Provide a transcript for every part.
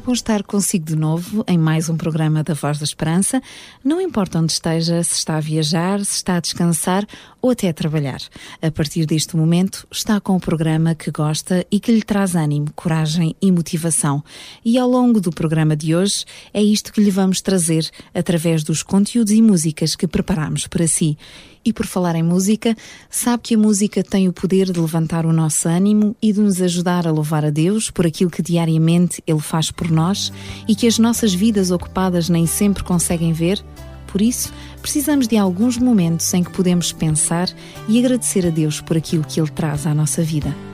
É bom estar consigo de novo em mais um programa da Voz da Esperança. Não importa onde esteja, se está a viajar, se está a descansar ou até a trabalhar. A partir deste momento, está com o programa que gosta e que lhe traz ânimo, coragem e motivação. E ao longo do programa de hoje, é isto que lhe vamos trazer através dos conteúdos e músicas que preparamos para si. E por falar em música, sabe que a música tem o poder de levantar o nosso ânimo e de nos ajudar a louvar a Deus por aquilo que diariamente Ele faz por nós e que as nossas vidas ocupadas nem sempre conseguem ver? Por isso, precisamos de alguns momentos em que podemos pensar e agradecer a Deus por aquilo que Ele traz à nossa vida.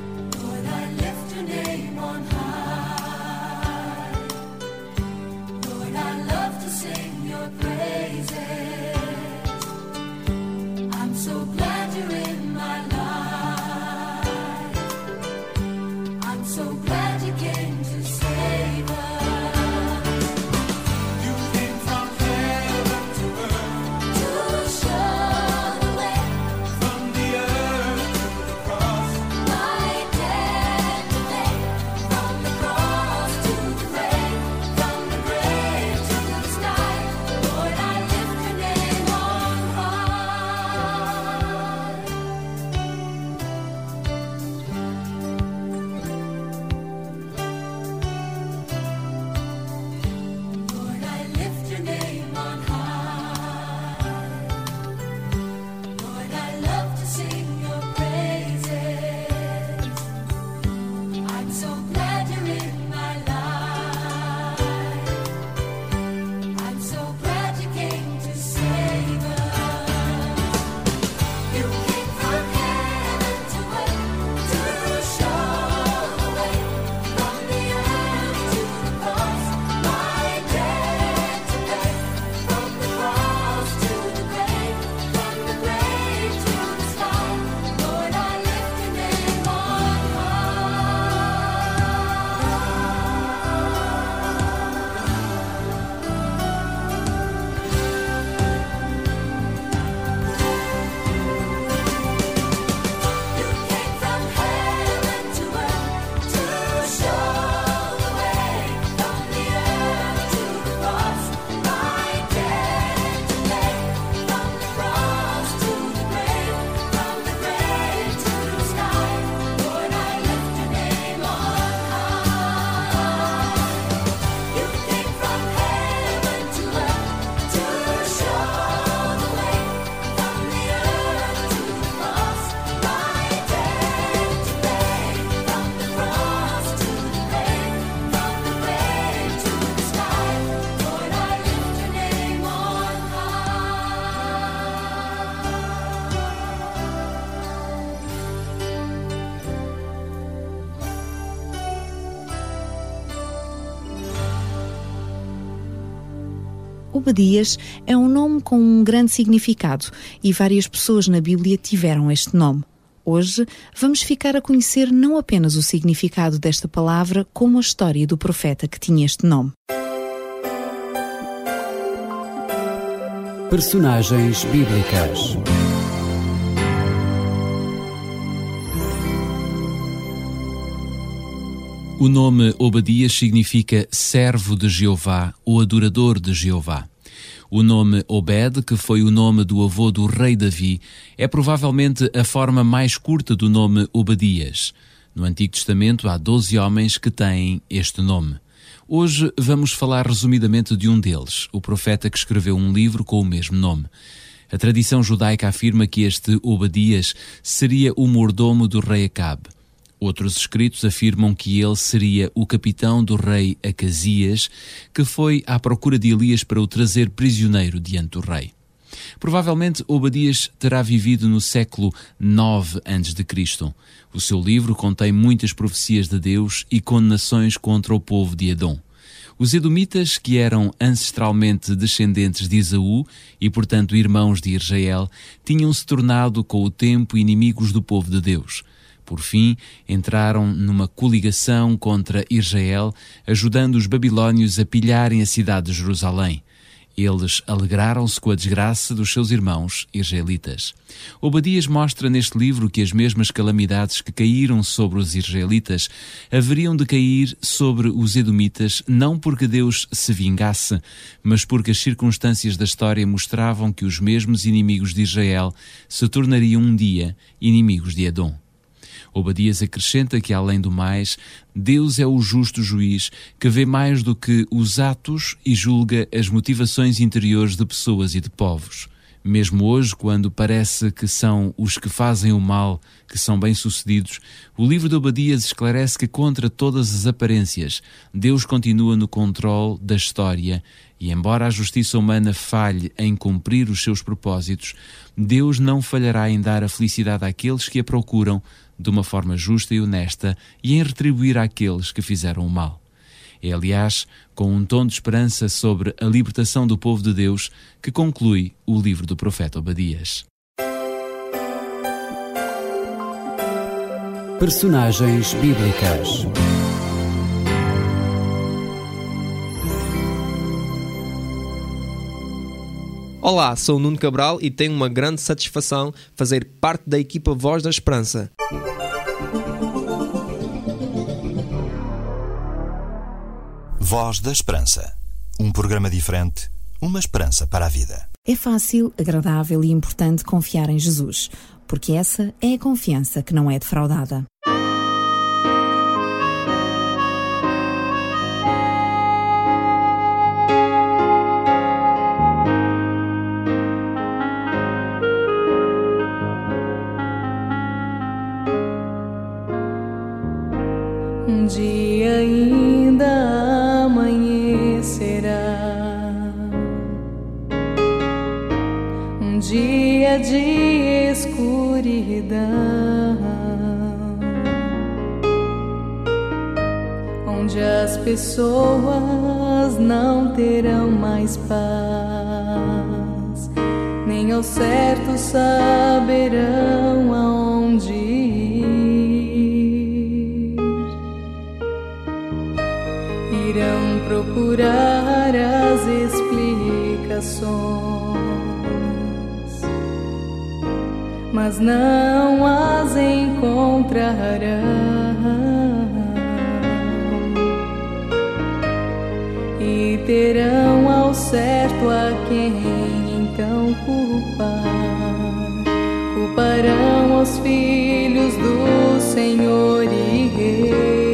Obadias é um nome com um grande significado e várias pessoas na Bíblia tiveram este nome. Hoje vamos ficar a conhecer não apenas o significado desta palavra, como a história do profeta que tinha este nome. Personagens bíblicas. O nome Obadias significa servo de Jeová ou adorador de Jeová. O nome Obed, que foi o nome do avô do rei Davi, é provavelmente a forma mais curta do nome Obadias. No Antigo Testamento há doze homens que têm este nome. Hoje vamos falar resumidamente de um deles, o profeta que escreveu um livro com o mesmo nome. A tradição judaica afirma que este Obadias seria o mordomo do rei Acabe. Outros escritos afirmam que ele seria o capitão do rei Acasias, que foi à procura de Elias para o trazer prisioneiro diante do rei. Provavelmente Obadias terá vivido no século IX a.C. O seu livro contém muitas profecias de Deus e condenações contra o povo de Edom. Os Edomitas, que eram ancestralmente descendentes de Esaú e, portanto, irmãos de Israel, tinham se tornado com o tempo inimigos do povo de Deus. Por fim, entraram numa coligação contra Israel, ajudando os babilônios a pilharem a cidade de Jerusalém. Eles alegraram-se com a desgraça dos seus irmãos israelitas. Obadias mostra neste livro que as mesmas calamidades que caíram sobre os israelitas haveriam de cair sobre os edomitas, não porque Deus se vingasse, mas porque as circunstâncias da história mostravam que os mesmos inimigos de Israel se tornariam um dia inimigos de Edom. Obadias acrescenta que, além do mais, Deus é o justo juiz que vê mais do que os atos e julga as motivações interiores de pessoas e de povos. Mesmo hoje, quando parece que são os que fazem o mal que são bem-sucedidos, o livro de Obadias esclarece que, contra todas as aparências, Deus continua no controle da história e, embora a justiça humana falhe em cumprir os seus propósitos, Deus não falhará em dar a felicidade àqueles que a procuram de uma forma justa e honesta e em retribuir àqueles que fizeram o mal. É, aliás, com um tom de esperança sobre a libertação do povo de Deus que conclui o livro do profeta Obadias. Personagens bíblicas. Olá, sou o Nuno Cabral e tenho uma grande satisfação fazer parte da equipa Voz da Esperança. Voz da Esperança. Um programa diferente, uma esperança para a vida. É fácil, agradável e importante confiar em Jesus, porque essa é a confiança que não é defraudada. De escuridão. Onde as pessoas não terão mais paz, nem ao certo saberão aonde ir. Irão procurar as explicações, mas não as encontrarão. E terão ao certo a quem então culpar. Culparão os filhos do Senhor e Rei.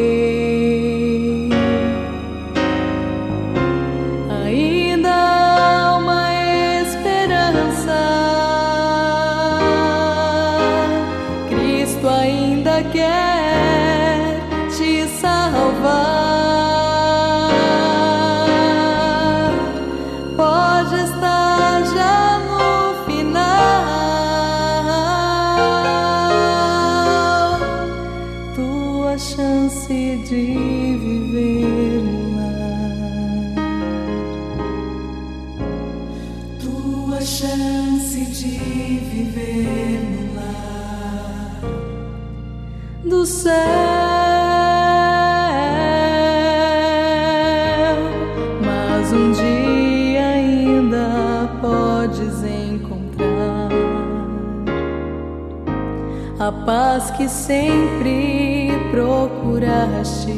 Paz que sempre procuraste.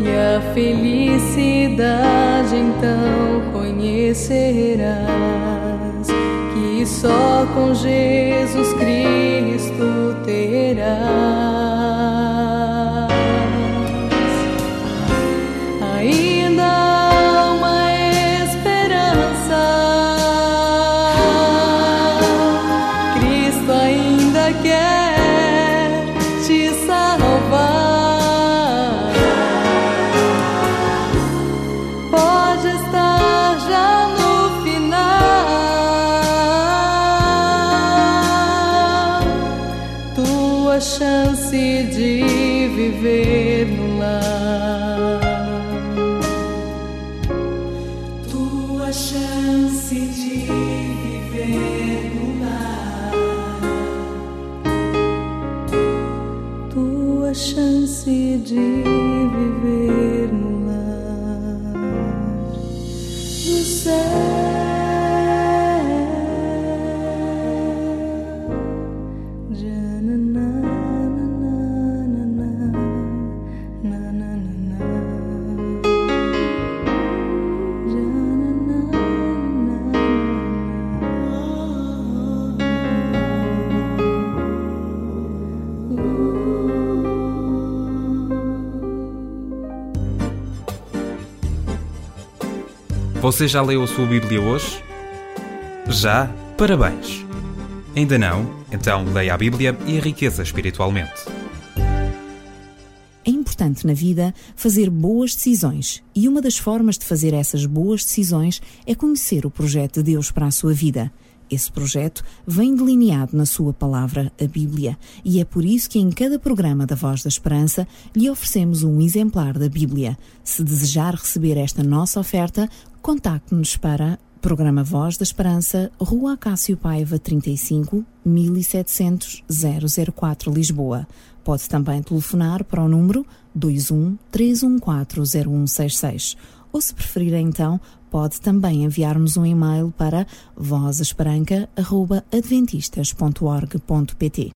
E a felicidade então conhecerás que só com Jesus do Você já leu a sua Bíblia hoje? Já? Parabéns! Ainda não? Então leia a Bíblia e enriqueça espiritualmente. É importante na vida fazer boas decisões e uma das formas de fazer essas boas decisões é conhecer o projeto de Deus para a sua vida. Esse projeto vem delineado na sua palavra, a Bíblia, e é por isso que em cada programa da Voz da Esperança lhe oferecemos um exemplar da Bíblia. Se desejar receber esta nossa oferta, contacte-nos para Programa Voz da Esperança, Rua Acácio Paiva 35, 1700 004 Lisboa. Pode também telefonar para o número 21 314 0166 ou se preferir então, pode também enviar-nos um e-mail para vozesperanca.adventistas.org.pt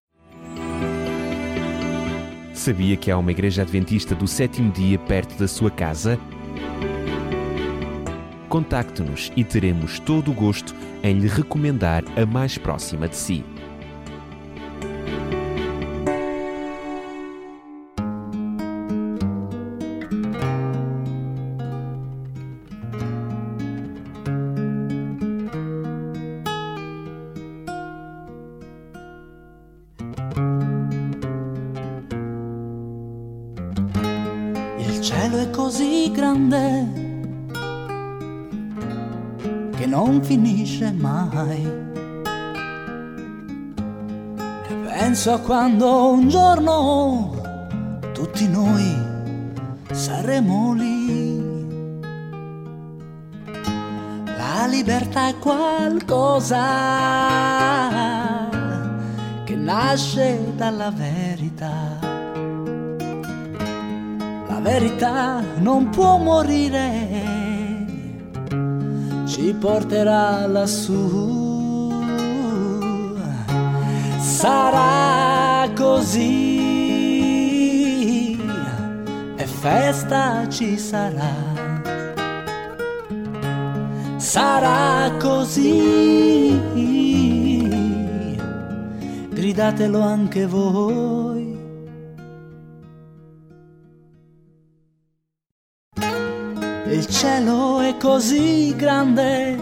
Sabia que há uma igreja adventista do sétimo dia perto da sua casa? Contacte-nos e teremos todo o gosto em lhe recomendar a mais próxima de si. Cielo è così grande che non finisce mai. E penso a quando un giorno tutti noi saremo lì. La libertà è qualcosa che nasce dalla verità. Verità non può morire, ci porterà lassù. Sarà così e festa ci sarà. Sarà così, gridatelo anche voi. Il cielo è così grande,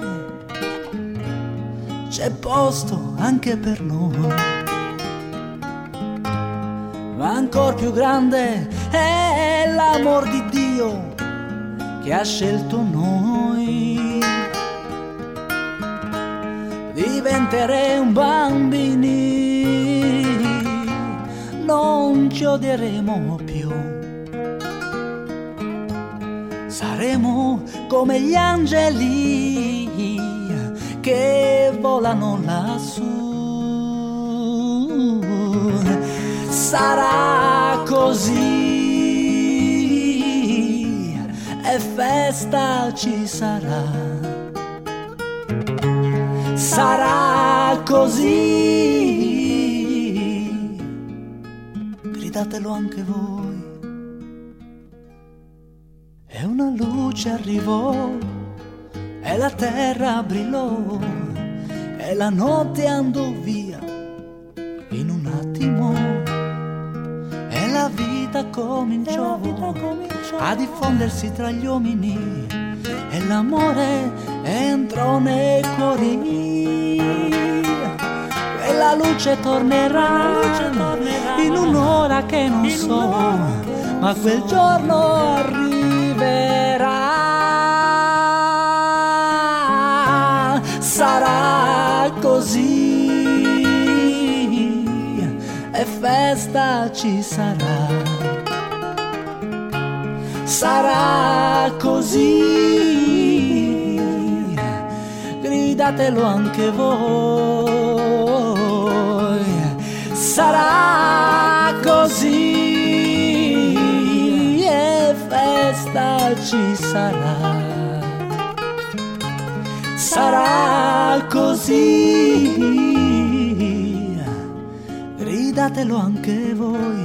c'è posto anche per noi. Ma ancora più grande è l'amor di Dio che ha scelto noi. Diventeremo bambini, non ci odieremo Saremo come gli angeli che volano lassù. Sarà così e festa ci sarà. Sarà così, gridatelo anche voi. Luce arrivò e la terra brillò e la notte andò via in un attimo e la vita cominciò, a diffondersi tra gli uomini e l'amore entrò nei cuori. E la luce tornerà, in un'ora che non so ma quel giorno arriverà. Sarà così e festa ci sarà. Sarà così, gridatelo anche voi. Sarà così e festa ci sarà. Sarà così. Gridatelo anche voi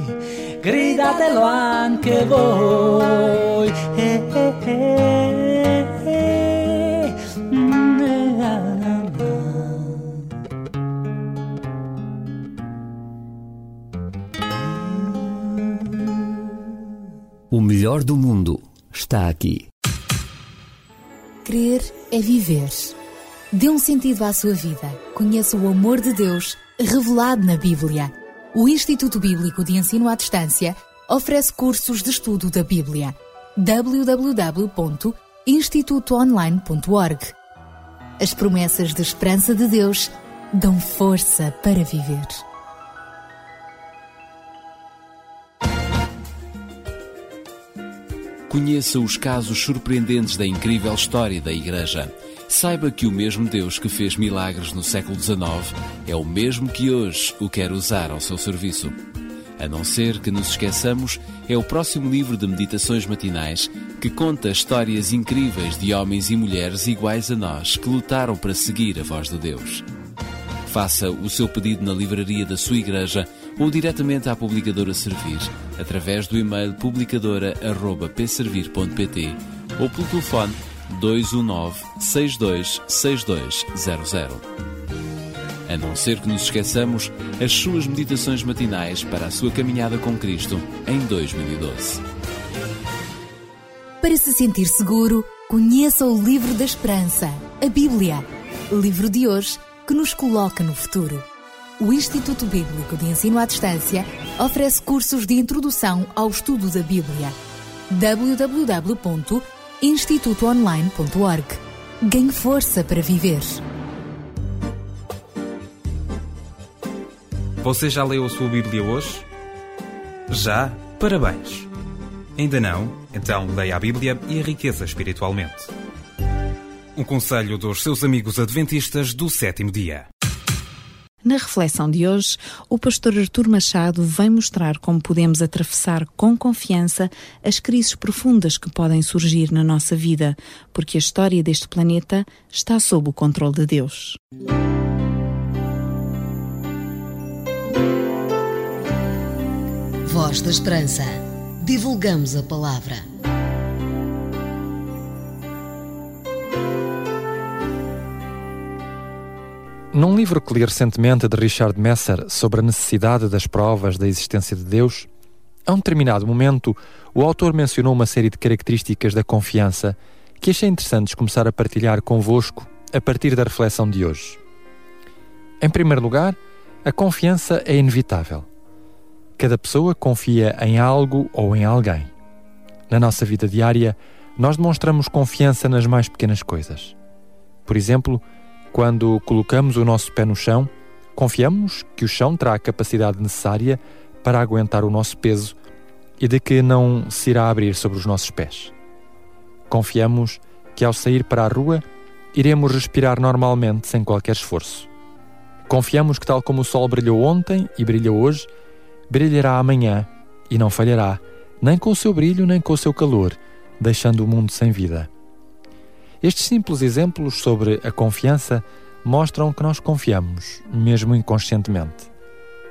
gridatelo anche voi. Eh, eh, eh, eh. Mm, eh, ah, O melhor do mundo está aqui. Crer é viver. Dê um sentido à sua vida. Conheça o amor de Deus revelado na Bíblia. O Instituto Bíblico de Ensino à Distância oferece cursos de estudo da Bíblia. www.institutoonline.org As promessas de esperança de Deus dão força para viver. Conheça os casos surpreendentes da incrível história da Igreja. Saiba que o mesmo Deus que fez milagres no século XIX é o mesmo que hoje o quer usar ao seu serviço. A não ser que nos esqueçamos, é o próximo livro de meditações matinais que conta histórias incríveis de homens e mulheres iguais a nós que lutaram para seguir a voz de Deus. Faça o seu pedido na livraria da sua igreja ou diretamente à publicadora Servir, através do e-mail publicadora.pservir.pt ou pelo telefone 219 626200. A não ser que nos esqueçamos, as suas meditações matinais para a sua caminhada com Cristo em 2012. Para se sentir seguro, conheça o Livro da Esperança, a Bíblia. Livro de hoje que nos coloca no futuro. O Instituto Bíblico de Ensino à Distância oferece cursos de introdução ao estudo da Bíblia. www.institutoonline.org Ganhe força para viver. Você já leu a sua Bíblia hoje? Já? Parabéns! Ainda não? Então leia a Bíblia e enriqueça espiritualmente. Um conselho dos seus amigos adventistas do sétimo dia. Na reflexão de hoje, o pastor Artur Machado vem mostrar como podemos atravessar com confiança as crises profundas que podem surgir na nossa vida, porque a história deste planeta está sob o controle de Deus. Voz da Esperança. Divulgamos a palavra. Num livro que li recentemente de Richard Messer sobre a necessidade das provas da existência de Deus, a um determinado momento, o autor mencionou uma série de características da confiança que achei interessantes começar a partilhar convosco a partir da reflexão de hoje. Em primeiro lugar, a confiança é inevitável. Cada pessoa confia em algo ou em alguém. Na nossa vida diária, nós demonstramos confiança nas mais pequenas coisas. Por exemplo, quando colocamos o nosso pé no chão, confiamos que o chão terá a capacidade necessária para aguentar o nosso peso e de que não se irá abrir sobre os nossos pés. Confiamos que ao sair para a rua iremos respirar normalmente sem qualquer esforço. Confiamos que, tal como o sol brilhou ontem e brilha hoje, brilhará amanhã e não falhará, nem com o seu brilho nem com o seu calor, deixando o mundo sem vida. Estes simples exemplos sobre a confiança mostram que nós confiamos, mesmo inconscientemente.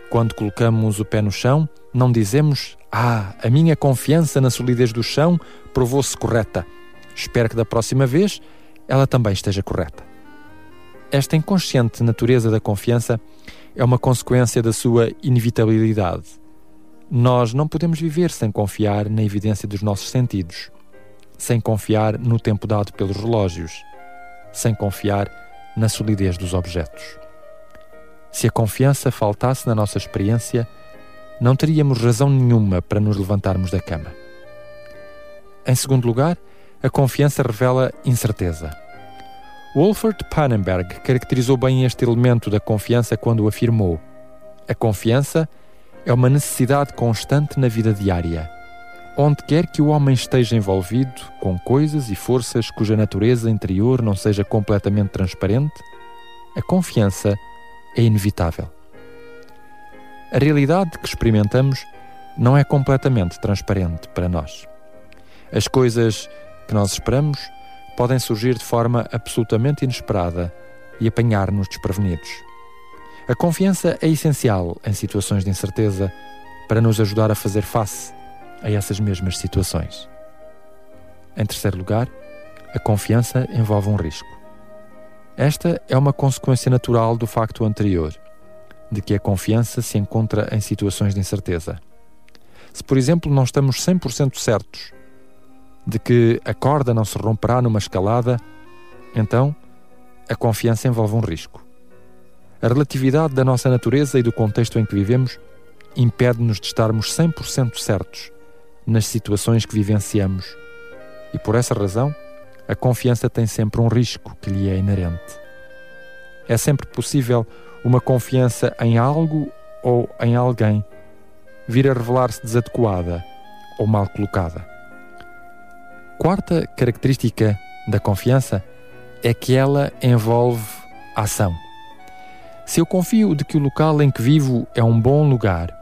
Quando colocamos o pé no chão, não dizemos: Ah, a minha confiança na solidez do chão provou-se correta. Espero que da próxima vez ela também esteja correta. Esta inconsciente natureza da confiança é uma consequência da sua inevitabilidade. Nós não podemos viver sem confiar na evidência dos nossos sentidos, sem confiar no tempo dado pelos relógios, sem confiar na solidez dos objetos. Se a confiança faltasse na nossa experiência, não teríamos razão nenhuma para nos levantarmos da cama. Em segundo lugar, a confiança revela incerteza. Wolfert Pannenberg caracterizou bem este elemento da confiança quando afirmou: A confiança é uma necessidade constante na vida diária. Onde quer que o homem esteja envolvido com coisas e forças cuja natureza interior não seja completamente transparente, a confiança é inevitável. A realidade que experimentamos não é completamente transparente para nós. As coisas que nós esperamos podem surgir de forma absolutamente inesperada e apanhar-nos desprevenidos. A confiança é essencial em situações de incerteza para nos ajudar a fazer face a essas mesmas situações. Em terceiro lugar, a confiança envolve um risco. Esta é uma consequência natural do facto anterior, de que a confiança se encontra em situações de incerteza. Se, por exemplo, não estamos 100% certos de que a corda não se romperá numa escalada, então a confiança envolve um risco. A relatividade da nossa natureza e do contexto em que vivemos impede-nos de estarmos 100% certos nas situações que vivenciamos. E por essa razão, a confiança tem sempre um risco que lhe é inerente. É sempre possível uma confiança em algo ou em alguém vir a revelar-se desadequada ou mal colocada. Quarta característica da confiança é que ela envolve ação. Se eu confio de que o local em que vivo é um bom lugar,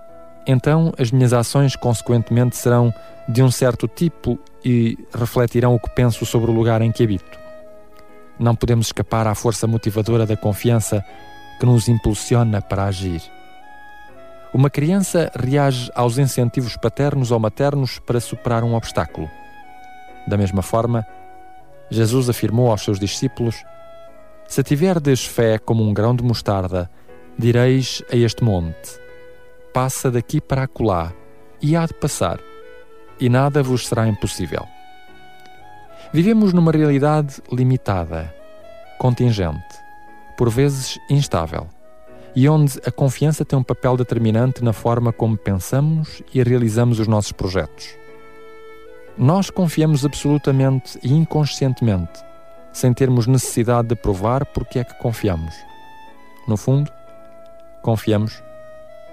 então as minhas ações, consequentemente, serão de um certo tipo e refletirão o que penso sobre o lugar em que habito. Não podemos escapar à força motivadora da confiança que nos impulsiona para agir. Uma criança reage aos incentivos paternos ou maternos para superar um obstáculo. Da mesma forma, Jesus afirmou aos seus discípulos: Se tiverdes fé como um grão de mostarda, direis a este monte: Passa daqui para acolá, e há de passar, e nada vos será impossível. Vivemos numa realidade limitada, contingente, por vezes instável, e onde a confiança tem um papel determinante na forma como pensamos e realizamos os nossos projetos. Nós confiamos absolutamente e inconscientemente, sem termos necessidade de provar porque é que confiamos. No fundo, confiamos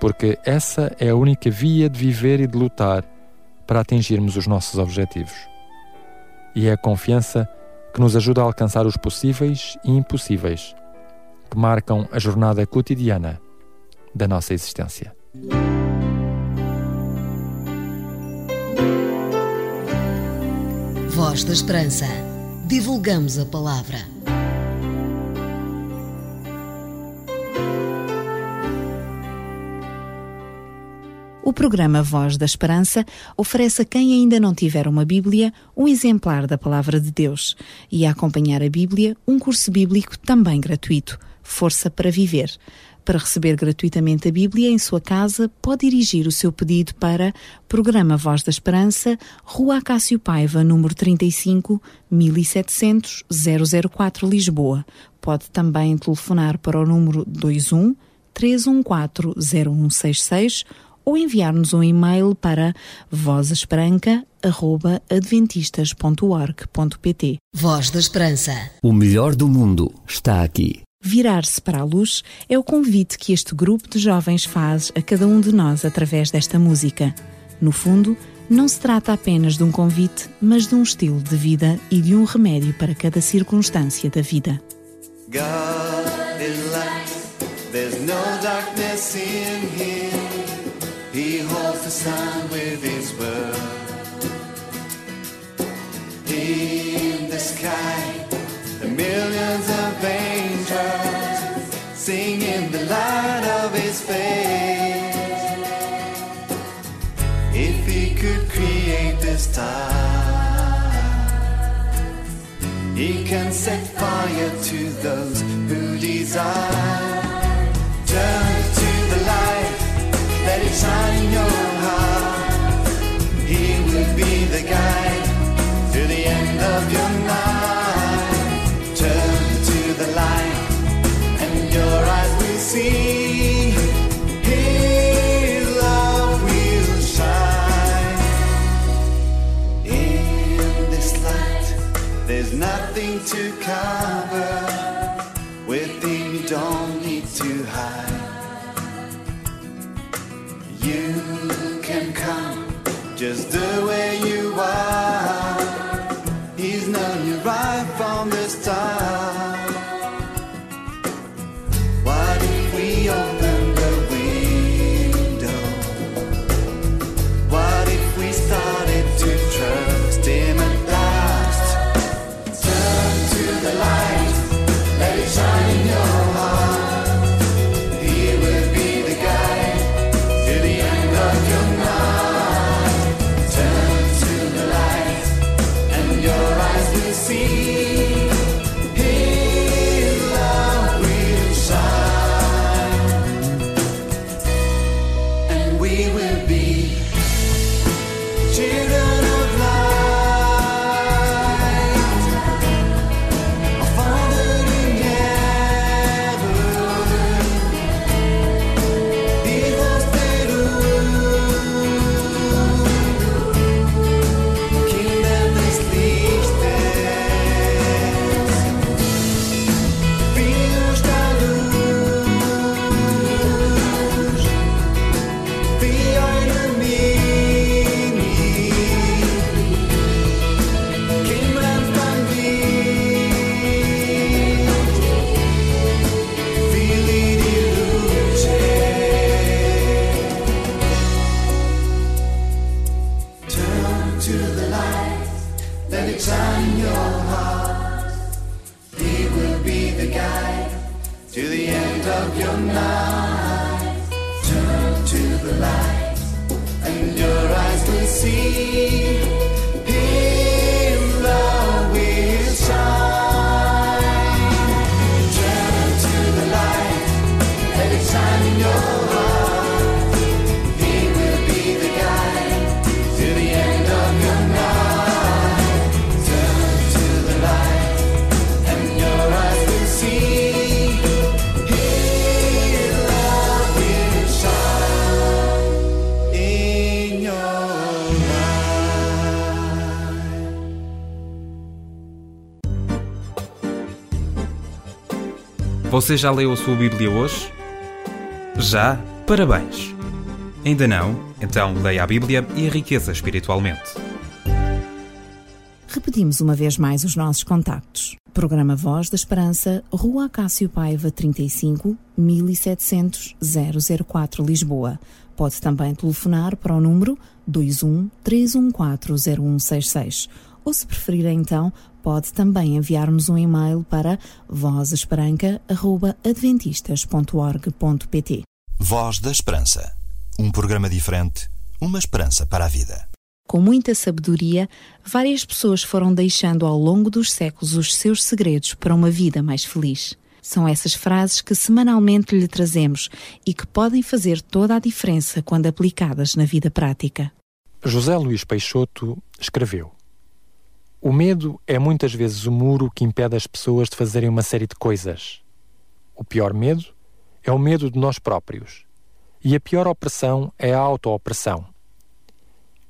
porque essa é a única via de viver e de lutar para atingirmos os nossos objetivos. E é a confiança que nos ajuda a alcançar os possíveis e impossíveis que marcam a jornada cotidiana da nossa existência. Voz da Esperança. Divulgamos a palavra. O programa Voz da Esperança oferece a quem ainda não tiver uma Bíblia um exemplar da Palavra de Deus e a acompanhar a Bíblia um curso bíblico também gratuito, Força para Viver. Para receber gratuitamente a Bíblia em sua casa, pode dirigir o seu pedido para Programa Voz da Esperança, Rua Acácio Paiva, número 35, 1700 004 Lisboa. Pode também telefonar para o número 21 314 0166 ou enviar-nos um e-mail para vozesperanca.adventistas.org.pt Voz da Esperança. O melhor do mundo está aqui. Virar-se para a luz é o convite que este grupo de jovens faz a cada um de nós através desta música. No fundo, não se trata apenas de um convite, mas de um estilo de vida e de um remédio para cada circunstância da vida. God is light, there's no darkness in him. He holds the sun with his word. In the sky, the millions of angels sing in the light of his face. If he could create the stars, he can set fire to those who desire. Nothing to cover. Within you don't need to hide. You can come just the way you are. Você já leu a sua Bíblia hoje? Já? Parabéns! Ainda não? Então leia a Bíblia e enriqueça espiritualmente. Repetimos uma vez mais os nossos contactos. Programa Voz da Esperança, Rua Cássio Paiva 35, 1700 004 Lisboa. Pode também telefonar para o número 21 314 0166. Ou se preferir então, pode também enviar-nos um e-mail para vozesperanca.adventistas.org.pt Voz da Esperança. Um programa diferente, uma esperança para a vida. Com muita sabedoria, várias pessoas foram deixando ao longo dos séculos os seus segredos para uma vida mais feliz. São essas frases que semanalmente lhe trazemos e que podem fazer toda a diferença quando aplicadas na vida prática. José Luís Peixoto escreveu: O medo é muitas vezes o muro que impede as pessoas de fazerem uma série de coisas. O pior medo é o medo de nós próprios. E a pior opressão é a auto-opressão.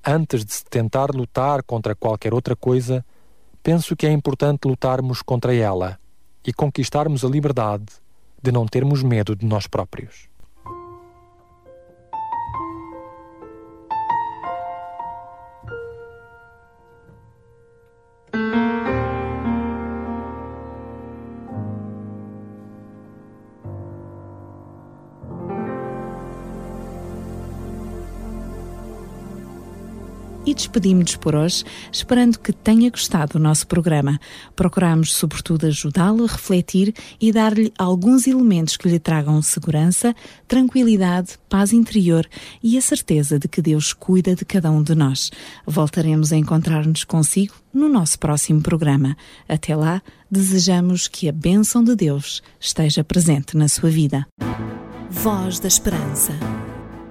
Antes de se tentar lutar contra qualquer outra coisa, penso que é importante lutarmos contra ela e conquistarmos a liberdade de não termos medo de nós próprios. E despedimos-nos por hoje, esperando que tenha gostado do nosso programa. Procuramos, sobretudo, ajudá-lo a refletir e dar-lhe alguns elementos que lhe tragam segurança, tranquilidade, paz interior e a certeza de que Deus cuida de cada um de nós. Voltaremos a encontrar-nos consigo no nosso próximo programa. Até lá, desejamos que a bênção de Deus esteja presente na sua vida. Voz da Esperança.